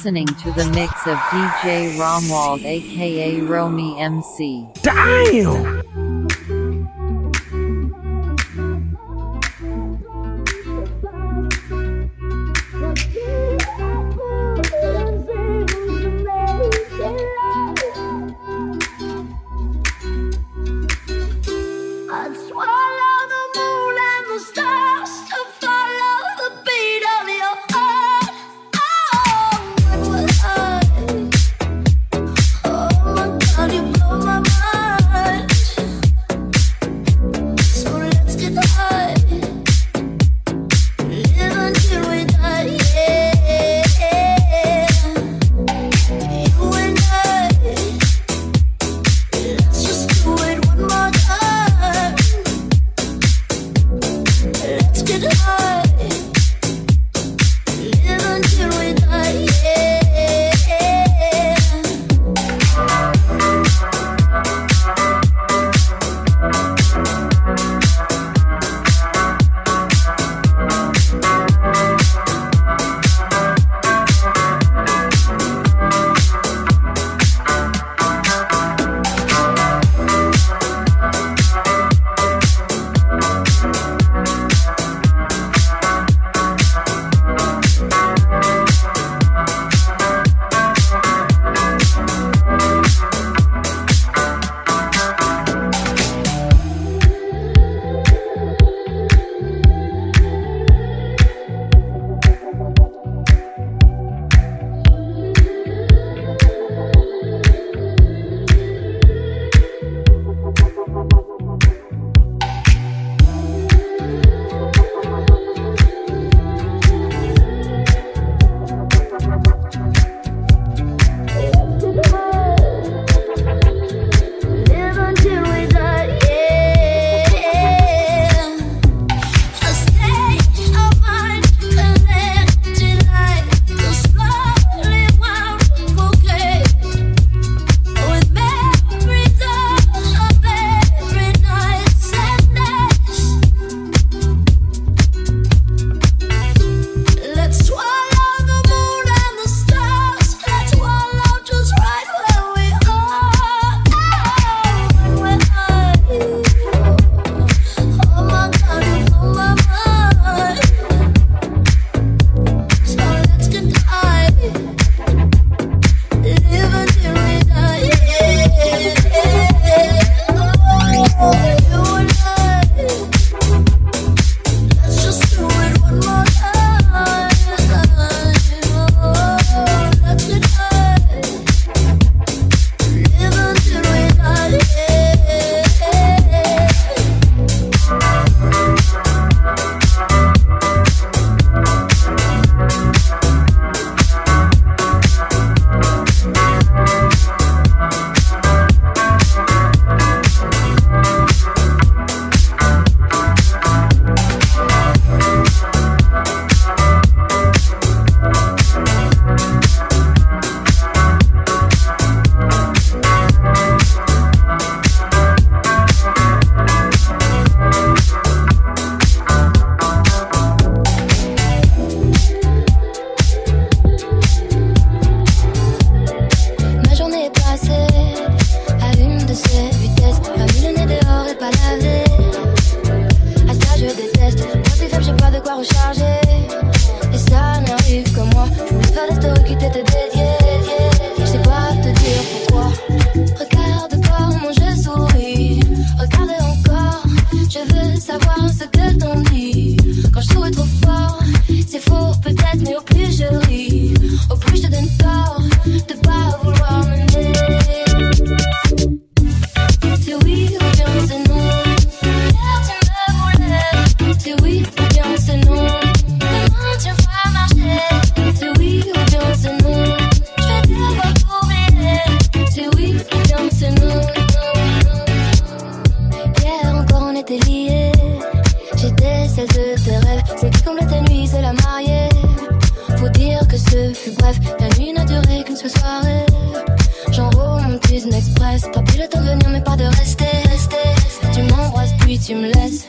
listening to the mix of DJ Romwald aka Romy MC. Damn! m'intéresses. Pas plus le temps de venir, mais pas de rester. rester. Tu m'embrasses, puis tu me laisses.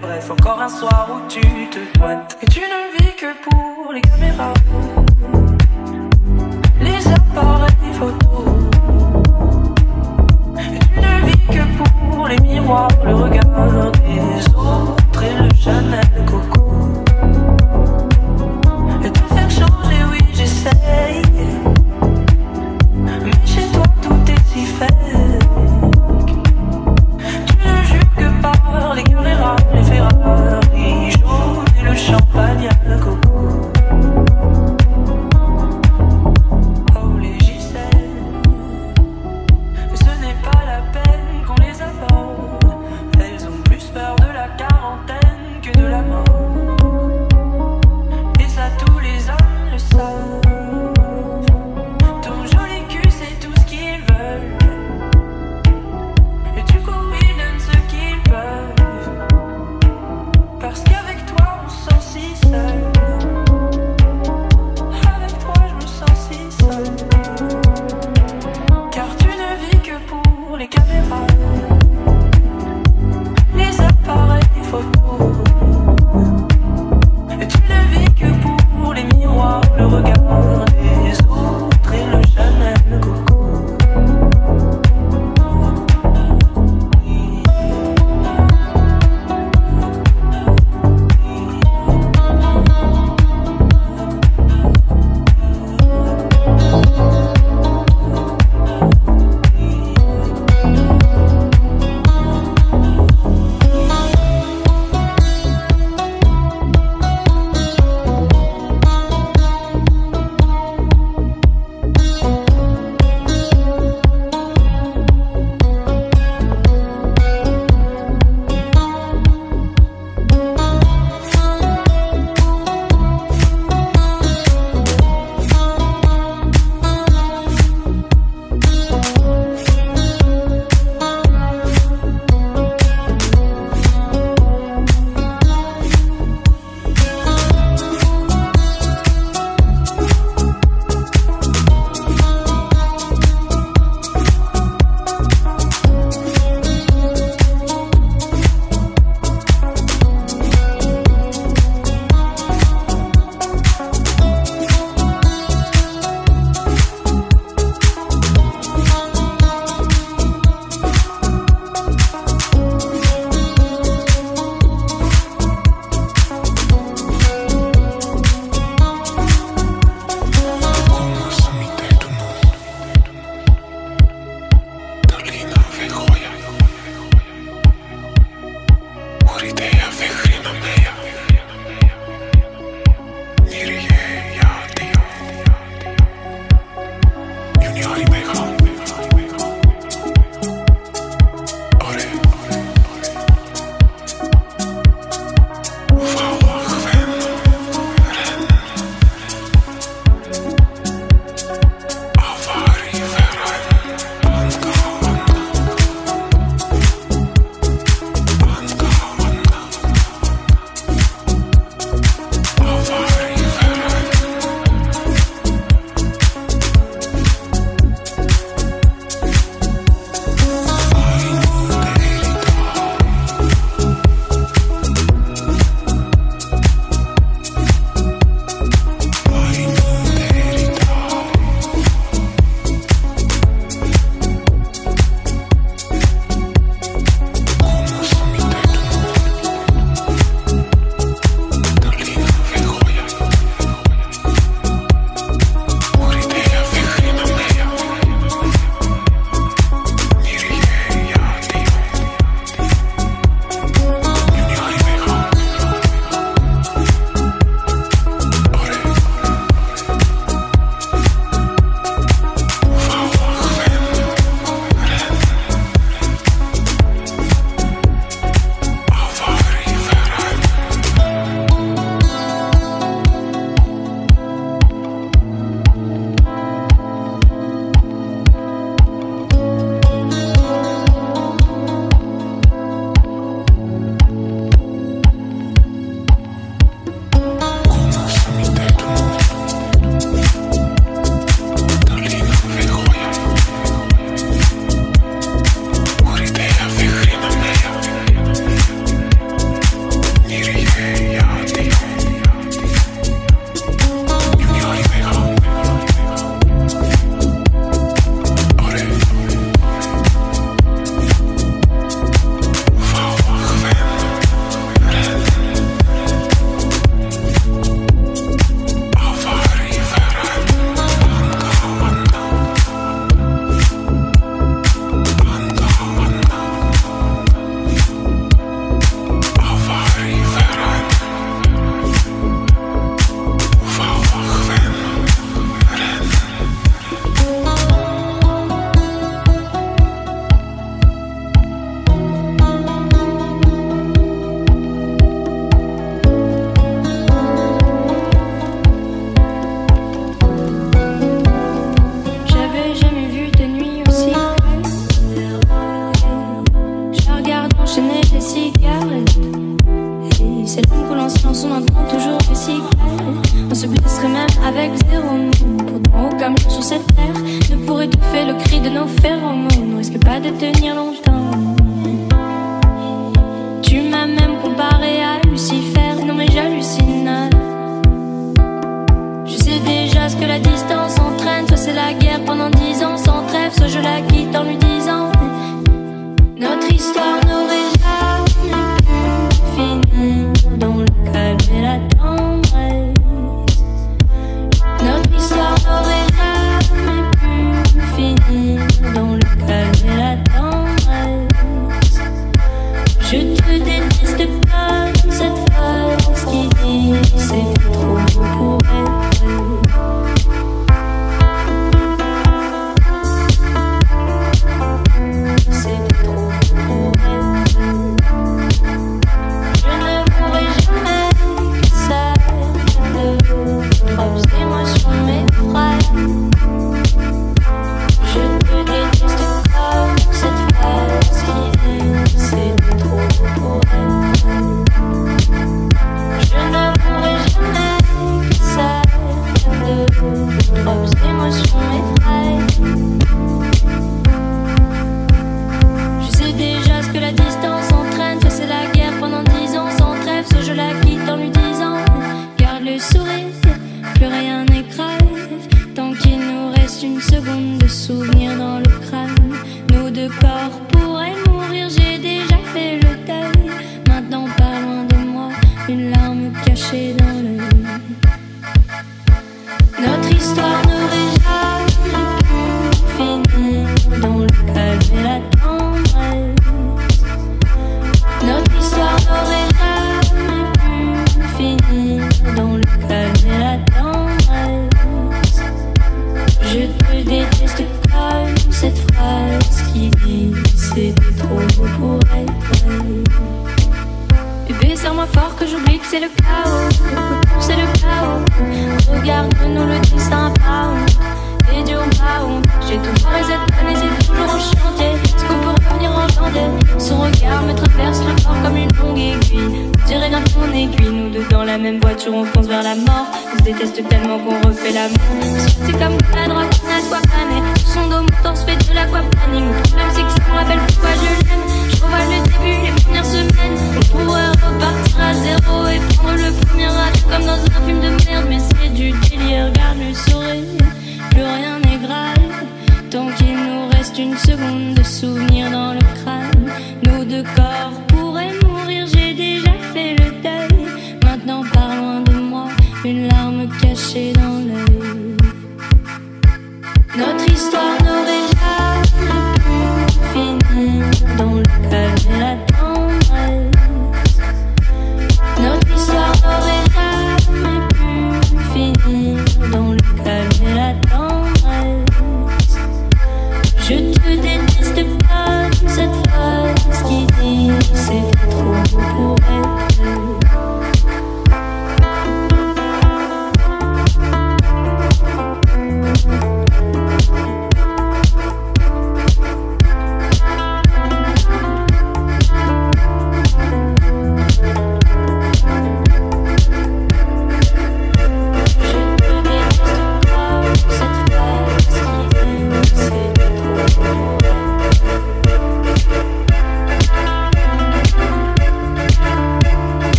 Bref, encore un soir où tu te pointes. Et tu ne vis que pour les caméras, les appareils photos. Et tu ne vis que pour les miroirs, le regard des autres et le Chanel. for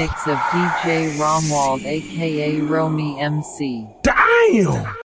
mix of DJ Romwald aka Romy MC. Damn!